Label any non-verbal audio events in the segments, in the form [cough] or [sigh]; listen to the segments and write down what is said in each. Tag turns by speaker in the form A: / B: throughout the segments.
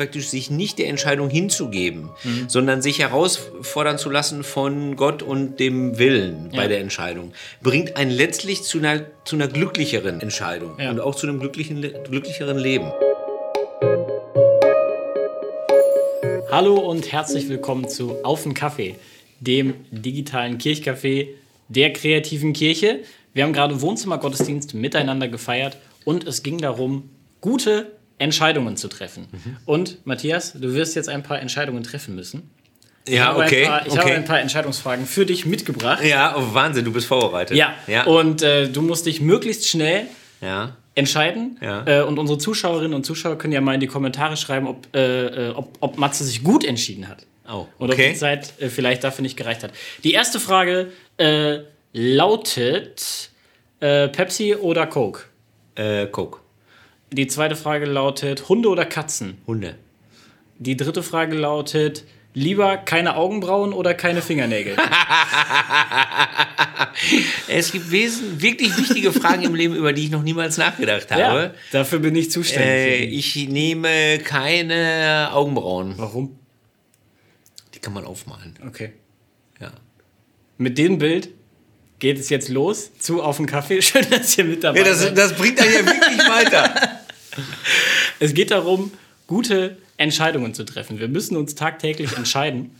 A: praktisch sich nicht der Entscheidung hinzugeben,
B: Mhm.
A: sondern sich herausfordern zu lassen von Gott und dem Willen bei
B: Ja.
A: der Entscheidung, bringt einen letztlich zu einer, zu einer glücklicheren Entscheidung
B: Ja.
A: und auch zu einem glücklichen, glücklicheren Leben.
B: Hallo und herzlich willkommen zu Auf den Kaffee, dem digitalen Kirchcafé der kreativen Kirche. Wir haben gerade Wohnzimmergottesdienst miteinander gefeiert und es ging darum, gute Entscheidungen zu treffen.
A: Mhm.
B: Und Matthias, du wirst jetzt ein paar Entscheidungen treffen müssen. Ich
A: Ja,
B: habe
A: okay.
B: Paar, ich habe
A: okay.
B: ein paar Entscheidungsfragen für dich mitgebracht.
A: ja, oh, Wahnsinn, du bist vorbereitet.
B: Ja,
A: ja.
B: und äh, du musst dich möglichst schnell
A: ja.
B: entscheiden.
A: Ja.
B: Äh, und unsere Zuschauerinnen und Zuschauer können ja mal in die Kommentare schreiben, ob, äh, äh, ob, ob Matze sich gut entschieden hat.
A: Oh,
B: Und ob
A: okay.
B: die Zeit äh, vielleicht dafür nicht gereicht hat. Die erste Frage äh, lautet Pepsi oder Coke?
A: Coke.
B: Die zweite Frage lautet Hunde oder Katzen?
A: Hunde.
B: Die dritte Frage lautet lieber keine Augenbrauen oder keine Fingernägel? [laughs]
A: Es gibt wirklich wichtige Fragen im Leben, über die ich noch niemals nachgedacht habe.
B: ja, dafür bin ich zuständig.
A: Äh, ich nehme keine Augenbrauen.
B: Warum?
A: Die kann man aufmalen.
B: Okay.
A: Ja.
B: Mit dem Bild geht es jetzt los zu Auf den Kaffee. [laughs] Schön, dass ihr mit dabei seid.
A: das bringt einen ja wirklich weiter. [laughs]
B: Es geht darum, gute Entscheidungen zu treffen. Wir müssen uns tagtäglich entscheiden.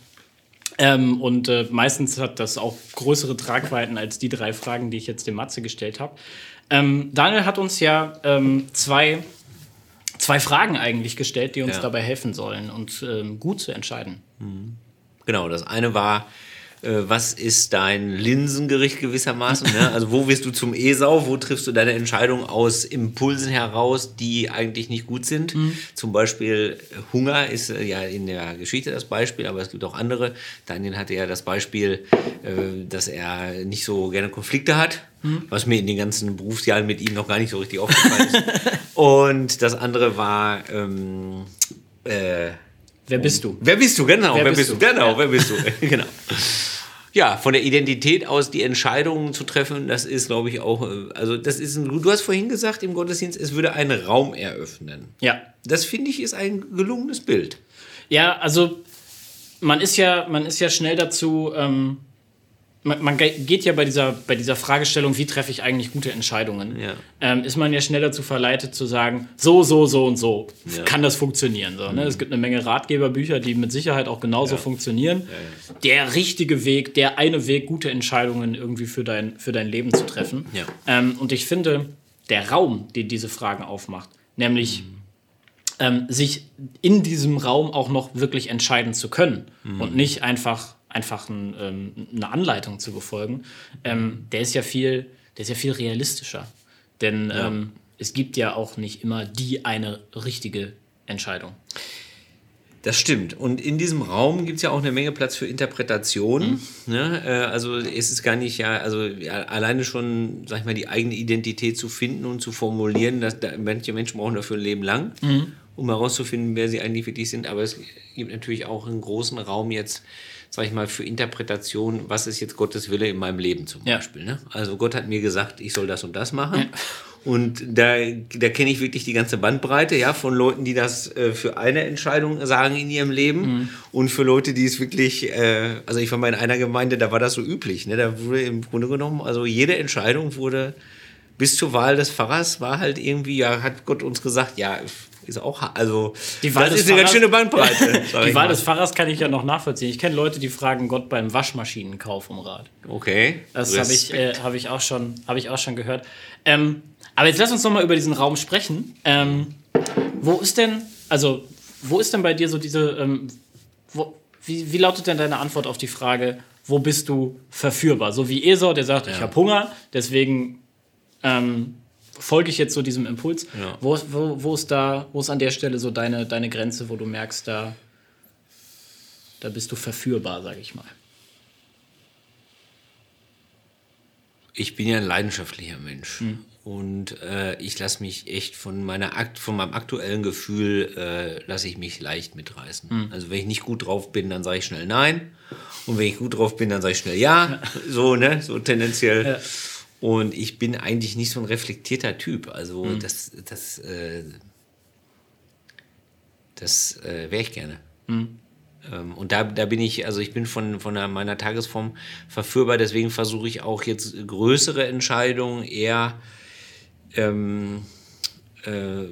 B: Ähm, und äh, meistens hat das auch größere Tragweiten als die drei Fragen, die ich jetzt dem Matze gestellt habe. Ähm, Daniel hat uns ja ähm, zwei, zwei Fragen eigentlich gestellt, die uns
A: Ja.
B: dabei helfen sollen, uns ähm, gut zu entscheiden.
A: Genau, das eine war, was ist dein Linsengericht gewissermaßen? Ne? Also wo wirst du zum Esau? Wo triffst du deine Entscheidung aus Impulsen heraus, die eigentlich nicht gut sind? Zum Beispiel äh, Hunger ist äh, ja in der Geschichte das Beispiel, aber es gibt auch andere. Daniel hatte ja das Beispiel, äh, dass er nicht so gerne Konflikte hat. Was mir in den ganzen Berufsjahren mit ihm noch gar nicht so richtig aufgefallen ist. [laughs] Und das andere war, ähm, äh,
B: Wer bist du?
A: Wer bist du? Genau, wer,
B: Wer
A: bist
B: bist
A: du?
B: du?
A: Genau,
B: Ja.
A: wer bist du? [laughs] genau. Ja, von der Identität aus die Entscheidungen zu treffen, das ist, glaube ich, auch, äh, also das ist ein, du hast vorhin gesagt im Gottesdienst, es würde einen Raum eröffnen.
B: Ja.
A: Das finde ich ist ein gelungenes Bild.
B: Ja, also man ist ja, man ist ja schnell dazu, ähm, man, man ge- geht ja bei dieser, bei dieser Fragestellung, wie treffe ich eigentlich gute Entscheidungen,
A: Ja.
B: ähm, ist man ja schnell dazu verleitet zu sagen, so, so, so und so
A: Ja. Mhm.
B: kann das funktionieren. So, ne? Es gibt eine Menge Ratgeberbücher, die mit Sicherheit auch genauso funktionieren. Der richtige Weg, der eine Weg, gute Entscheidungen irgendwie für dein, für dein Leben zu treffen.
A: Ja.
B: Ähm, und ich finde, der Raum, den diese Fragen aufmacht, nämlich ähm, sich in diesem Raum auch noch wirklich entscheiden zu können und nicht einfach, einfach ein, ähm, eine Anleitung zu befolgen, ähm, der ist ja viel, der ist ja viel realistischer. Denn ähm, es gibt ja auch nicht immer die eine richtige Entscheidung.
A: Das stimmt. Und in diesem Raum gibt es ja auch eine Menge Platz für Interpretation.
B: Mhm.
A: Ne? Äh, Also es ist gar nicht ja, also ja, alleine schon, sag ich mal, die eigene Identität zu finden und zu formulieren, dass da, manche Menschen brauchen dafür ein Leben lang,
B: Mhm.
A: Um herauszufinden, wer sie eigentlich wirklich sind. Aber es gibt natürlich auch einen großen Raum jetzt, sag ich mal, für Interpretation, was ist jetzt Gottes Wille in meinem Leben zum
B: Ja.
A: Beispiel. Ne? Also Gott hat mir gesagt, ich soll das und das machen. Und da, da kenne ich wirklich die ganze Bandbreite, ja, von Leuten, die das äh, für eine Entscheidung sagen in ihrem Leben
B: Mhm.
A: und für Leute, die es wirklich, äh, also ich war mal in einer Gemeinde, da war das so üblich, ne? Da wurde im Grunde genommen, also jede Entscheidung wurde bis zur Wahl des Pfarrers war halt irgendwie, ja, hat Gott uns gesagt, ja, ist auch, also
B: Die Wahl
A: das
B: des
A: ist eine ganz
B: Pfarrers-
A: schöne Bandbreite. [laughs]
B: Die Wahl
A: mal.
B: des Pfarrers kann ich ja noch nachvollziehen. Ich kenne Leute, die fragen Gott beim Waschmaschinenkauf um Rat.
A: Okay.
B: Das habe ich, äh, hab ich, auch schon- hab ich auch schon gehört. Ähm, aber jetzt lass uns noch mal über diesen Raum sprechen. Ähm, wo ist denn, also, wo ist denn bei dir so diese, ähm, wo, wie, wie lautet denn deine Antwort auf die Frage, wo bist du verführbar? So wie Esau, der sagt, ich habe Hunger, deswegen ähm, folge ich jetzt so diesem Impuls.
A: Ja.
B: Wo, ist- wo, wo ist da, wo ist an der Stelle so deine, deine Grenze, wo du merkst, da, da bist du verführbar, sag ich mal.
A: ich bin ja ein leidenschaftlicher Mensch. Und äh, ich lasse mich echt von meiner Akt, von meinem aktuellen Gefühl äh, lasse ich mich leicht mitreißen. Also wenn ich nicht gut drauf bin, dann sage ich schnell nein. Und wenn ich gut drauf bin, dann sage ich schnell ja. So, ne? So tendenziell.
B: Ja.
A: Und ich bin eigentlich nicht so ein reflektierter Typ. Also das, das, äh, Das äh, wäre ich gerne. Mhm. Ähm, und da, da bin ich, also ich bin von, von meiner Tagesform verführbar, deswegen versuche ich auch jetzt größere Entscheidungen eher ähm, äh,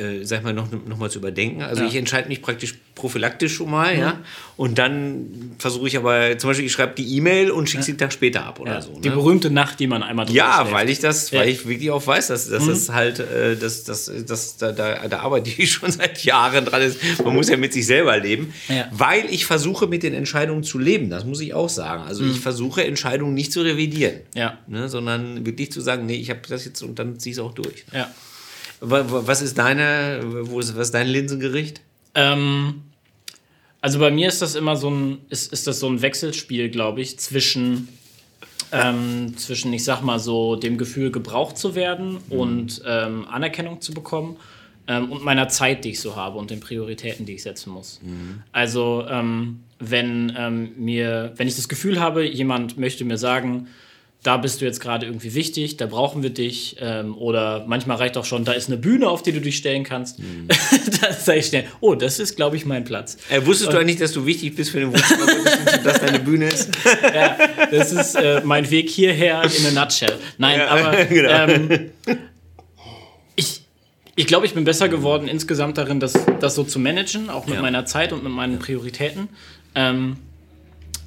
A: äh, sag mal, noch, noch mal zu überdenken. Also ja. ich entscheide mich praktisch prophylaktisch schon mal, mhm. ja. Und dann versuche ich aber, zum Beispiel, ich schreibe die E-Mail und schicke sie einen Tag später ab oder ja. so. Ne?
B: Die berühmte Nacht, die man einmal
A: drüber Ja, schläft. weil ich das, weil ich wirklich auch weiß, dass, dass mhm. das halt, äh, dass, dass, dass da, da, da arbeite ich [laughs] schon seit Jahren dran ist. Man muss ja mit sich selber leben. Weil ich versuche, mit den Entscheidungen zu leben. Das muss ich auch sagen. Also mhm. ich versuche, Entscheidungen nicht zu revidieren.
B: Ja.
A: Ne, sondern wirklich zu sagen, nee, ich habe das jetzt und dann ziehe ich es auch durch.
B: Ja.
A: Was ist deine, wo ist, was ist dein Linsengericht?
B: Ähm, also bei mir ist das immer so ein, ist, ist das so ein Wechselspiel, glaube ich, zwischen, ähm, zwischen, ich sag mal so, dem Gefühl, gebraucht zu werden mhm. und ähm, Anerkennung zu bekommen ähm, und meiner Zeit, die ich so habe und den Prioritäten, die ich setzen muss. Mhm. Also ähm, wenn ähm, mir, wenn ich das Gefühl habe, jemand möchte mir sagen, da bist du jetzt gerade irgendwie wichtig, da brauchen wir dich. Ähm, oder manchmal reicht auch schon, da ist eine Bühne, auf die du dich stellen kannst. Mhm. [laughs] da sage ich schnell, oh, das ist, glaube ich, mein Platz.
A: Äh, wusstest Und, du eigentlich, dass du wichtig bist für den Wohnzimmer, dass deine Bühne ist? [laughs]
B: ja, das ist äh, mein Weg hierher in a nutshell. Nein, ja, aber [laughs] genau. ähm, ich, ich glaube, ich bin besser geworden insgesamt darin, das, das so zu managen, auch mit ja. meiner Zeit und mit meinen Prioritäten. Ähm,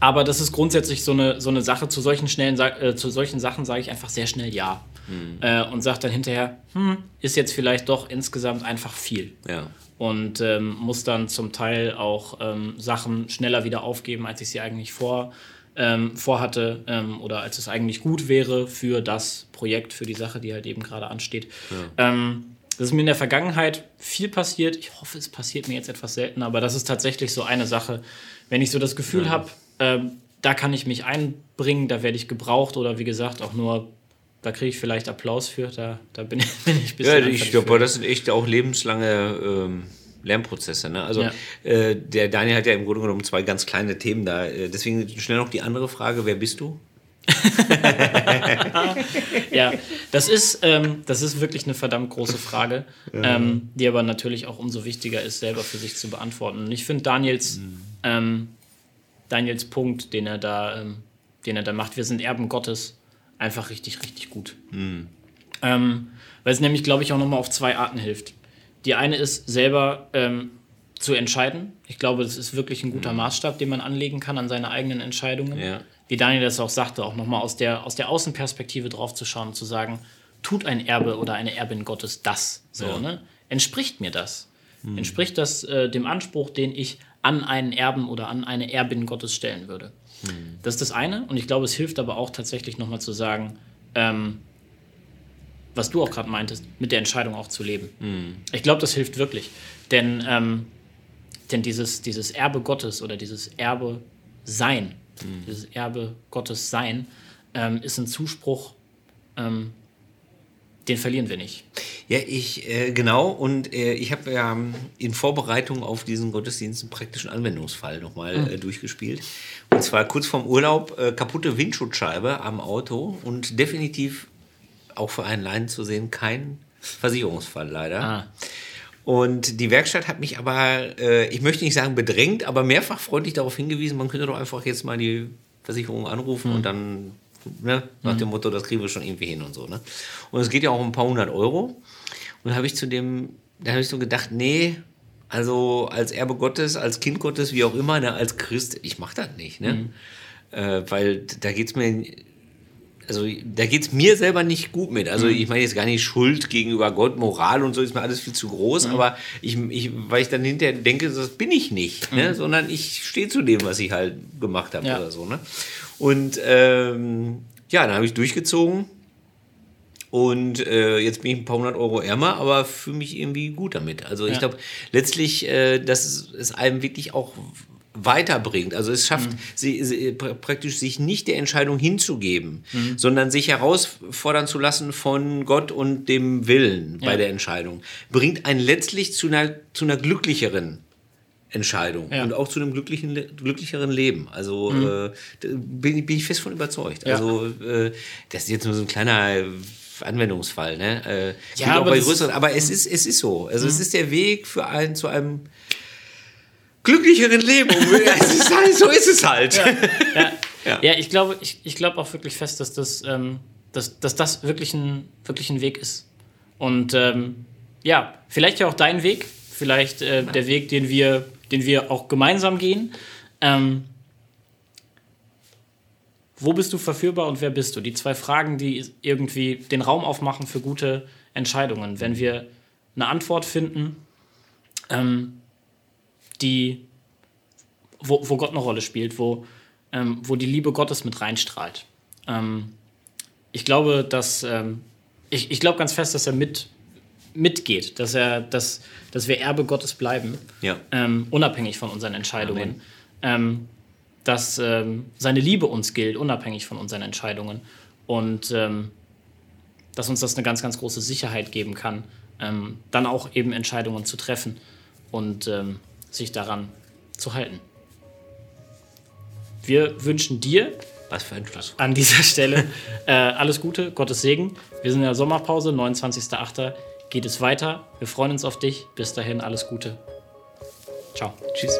B: aber das ist grundsätzlich so eine, so eine Sache. Zu solchen, schnellen, äh, zu solchen Sachen sage ich einfach sehr schnell Ja. Mhm. Äh, und sage dann hinterher, hm, ist jetzt vielleicht doch insgesamt einfach viel.
A: Ja.
B: Und ähm, muss dann zum Teil auch ähm, Sachen schneller wieder aufgeben, als ich sie eigentlich vor, ähm, vorhatte ähm, oder als es eigentlich gut wäre für das Projekt, für die Sache, die halt eben gerade ansteht. Ja. Ähm, das ist mir in der Vergangenheit viel passiert. Ich hoffe, es passiert mir jetzt etwas seltener, aber das ist tatsächlich so eine Sache, wenn ich so das Gefühl ja. habe, ähm, da kann ich mich einbringen, da werde ich gebraucht oder wie gesagt auch nur, da kriege ich vielleicht Applaus für, da, da bin, ich, [laughs] bin ich ein
A: bisschen. Ja, ich glaube, das sind echt auch lebenslange ähm, Lernprozesse. Ne? Also ja. äh, der Daniel hat ja im Grunde genommen zwei ganz kleine Themen da. Äh, deswegen schnell noch die andere Frage: Wer bist du? [laughs]
B: ja, das ist, ähm, das ist wirklich eine verdammt große Frage, ähm, die aber natürlich auch umso wichtiger ist, selber für sich zu beantworten. Und ich finde Daniels mhm. ähm, Daniels Punkt, den er da, ähm, den er da macht. Wir sind Erben Gottes. Einfach richtig, richtig gut. Mhm. Ähm, weil es nämlich, glaube ich, auch nochmal auf zwei Arten hilft. Die eine ist, selber ähm, zu entscheiden. Ich glaube, das ist wirklich ein guter mhm. Maßstab, den man anlegen kann an seine eigenen Entscheidungen.
A: Ja.
B: Wie Daniel das auch sagte, auch nochmal aus der, aus der Außenperspektive drauf zu schauen und zu sagen, tut ein Erbe oder eine Erbin Gottes das? So, ja. ne? Entspricht mir das? Mhm. Entspricht das äh, dem Anspruch, den ich an einen Erben oder an eine Erbin Gottes stellen würde. Mhm. Das ist das eine. Und ich glaube, es hilft aber auch tatsächlich nochmal zu sagen, ähm, was du auch gerade meintest, mit der Entscheidung auch zu leben. Mhm. Ich glaube, das hilft wirklich. Denn, ähm, denn dieses, dieses Erbe Gottes oder dieses Erbe Sein, mhm. dieses Erbe Gottes Sein, ähm, ist ein Zuspruch, ähm, den verlieren wir nicht.
A: Ja, ich, äh, genau. Und äh, ich habe ja ähm, in Vorbereitung auf diesen Gottesdienst einen praktischen Anwendungsfall nochmal mhm. äh, durchgespielt. Und zwar kurz vorm Urlaub äh, kaputte Windschutzscheibe am Auto und definitiv auch für einen Laien zu sehen kein Versicherungsfall leider. Ah. Und die Werkstatt hat mich aber, äh, ich möchte nicht sagen bedrängt, aber mehrfach freundlich darauf hingewiesen, man könnte doch einfach jetzt mal die Versicherung anrufen mhm. und dann Ne? Nach mhm. dem Motto, das kriegen wir schon irgendwie hin und so. Ne? Und es geht ja auch um ein paar hundert Euro. Und da habe ich zu dem, da habe ich so gedacht, nee, also als Erbe Gottes, als Kind Gottes, wie auch immer, ne, als Christ, ich mache das nicht. Ne? Mhm. Äh, weil da geht es mir, also da geht es mir selber nicht gut mit. Also mhm. ich meine jetzt gar nicht Schuld gegenüber Gott, Moral und so ist mir alles viel zu groß, mhm. aber ich, ich, weil ich dann hinterher denke, das bin ich nicht, ne? Mhm. sondern ich stehe zu dem, was ich halt gemacht habe ja. oder so. Ne? Und ähm, ja, dann habe ich durchgezogen. Und äh, jetzt bin ich ein paar hundert Euro ärmer, aber fühle mich irgendwie gut damit. Also ja. ich glaube letztlich, äh, dass es, es einem wirklich auch weiterbringt. Also es schafft, mhm. sie, sie, praktisch sich nicht der Entscheidung hinzugeben, mhm. sondern sich herausfordern zu lassen von Gott und dem Willen ja. bei der Entscheidung. Bringt einen letztlich zu einer, zu einer glücklicheren Entscheidung ja. und auch zu einem glücklichen, glücklicheren Leben. Also mhm. äh, bin, bin, ich fest von überzeugt. Ja. Also äh, das ist jetzt nur so ein kleiner Anwendungsfall, ne? Äh, ja, aber, größeren, aber es ist es ist so. Also mhm. es ist der Weg für einen zu einem glücklicheren Leben. [laughs] es ist halt, so ist es halt.
B: Ja, ja. ja ich glaube ich, ich glaub auch wirklich fest, dass das, ähm, dass, dass das wirklich ein, wirklich ein Weg ist. Und ähm, ja, vielleicht ja auch dein Weg, vielleicht äh, der Weg, den wir, den wir auch gemeinsam gehen. Ähm, wo bist du verführbar und wer bist du? Die zwei Fragen, die irgendwie den Raum aufmachen für gute Entscheidungen. Wenn wir eine Antwort finden, ähm, die, wo, wo, Gott eine Rolle spielt, wo, ähm, wo die Liebe Gottes mit reinstrahlt. Ähm, ich glaube, dass ähm, ich, ich glaube ganz fest, dass er mit mitgeht, dass er, dass, dass wir Erbe Gottes bleiben,
A: ja.
B: Ähm, unabhängig von unseren Entscheidungen. Dass ähm, seine Liebe uns gilt, unabhängig von unseren Entscheidungen. Und ähm, dass uns das eine ganz, ganz große Sicherheit geben kann, ähm, dann auch eben Entscheidungen zu treffen und ähm, sich daran zu halten. Wir wünschen dir
A: was für ein Schluss.
B: an dieser Stelle [laughs] äh, alles Gute, Gottes Segen. Wir sind in der Sommerpause, 29.08. geht es weiter. Wir freuen uns auf dich. Bis dahin alles Gute. Ciao.
A: Tschüss.